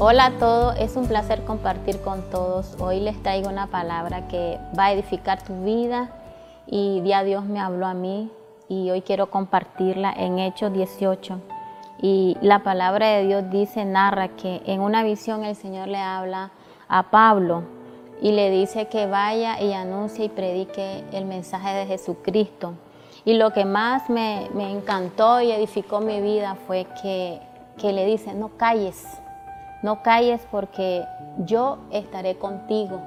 Hola a todos, es un placer compartir con todos. Hoy les traigo una palabra que va a edificar tu vida y día Dios me habló a mí y hoy quiero compartirla en Hechos 18. Y la palabra de Dios dice, narra que en una visión el Señor le habla a Pablo y le dice que vaya y anuncie y predique el mensaje de Jesucristo. Y lo que más me, encantó y edificó mi vida fue que, que le dice, no calles no calles porque yo estaré contigo.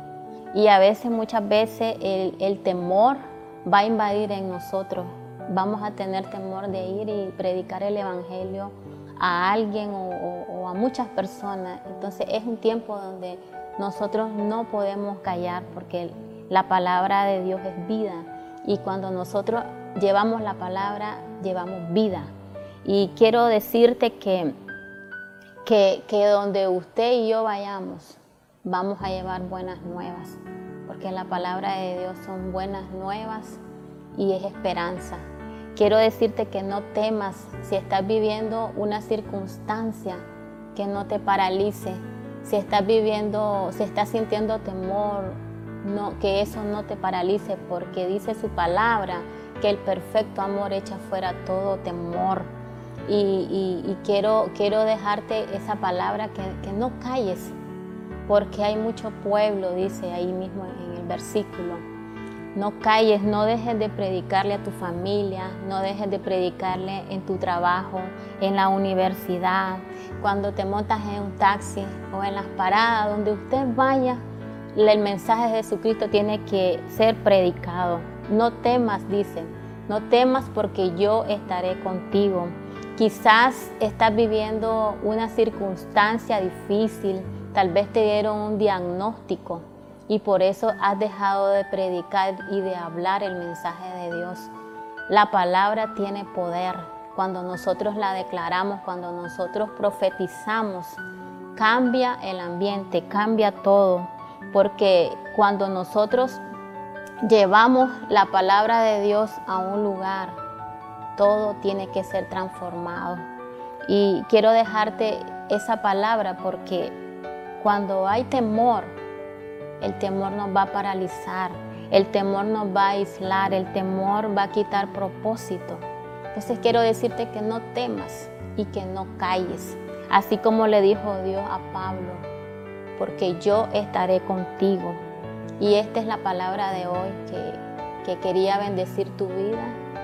Y a veces, muchas veces, el, temor va a invadir en nosotros. Vamos a tener temor de ir y predicar el Evangelio a alguien o, a muchas personas. Entonces es un tiempo donde nosotros no podemos callar porque la palabra de Dios es vida. Y cuando nosotros llevamos la palabra, llevamos vida. Y quiero decirte que que, donde usted y yo vayamos, vamos a llevar buenas nuevas, porque la palabra de Dios son buenas nuevas y es esperanza. Quiero decirte que no temas si estás viviendo una circunstancia que no te paralice, si estás viviendo, si estás sintiendo temor, no, que eso no te paralice, porque dice su palabra que el perfecto amor echa fuera todo temor. Y, quiero, quiero dejarte esa palabra que, no calles, porque hay mucho pueblo, dice ahí mismo en el versículo. No calles, no dejes de predicarle a tu familia, no dejes de predicarle en tu trabajo, en la universidad, cuando te montas en un taxi o en las paradas, donde usted vaya, el mensaje de Jesucristo tiene que ser predicado. No temas, dice, no temas porque yo estaré contigo. Quizás estás viviendo una circunstancia difícil, tal vez te dieron un diagnóstico y por eso has dejado de predicar y de hablar el mensaje de Dios. La palabra tiene poder. Cuando nosotros la declaramos, cuando nosotros profetizamos, cambia el ambiente, cambia todo. Porque cuando nosotros llevamos la palabra de Dios a un lugar, todo tiene que ser transformado. Y quiero dejarte esa palabra porque cuando hay temor, el temor nos va a paralizar, el temor nos va a aislar, el temor va a quitar propósito. Entonces quiero decirte que no temas y que no calles, así como le dijo Dios a Pablo, porque yo estaré contigo. Y esta es la palabra de hoy que, que quería bendecir tu vida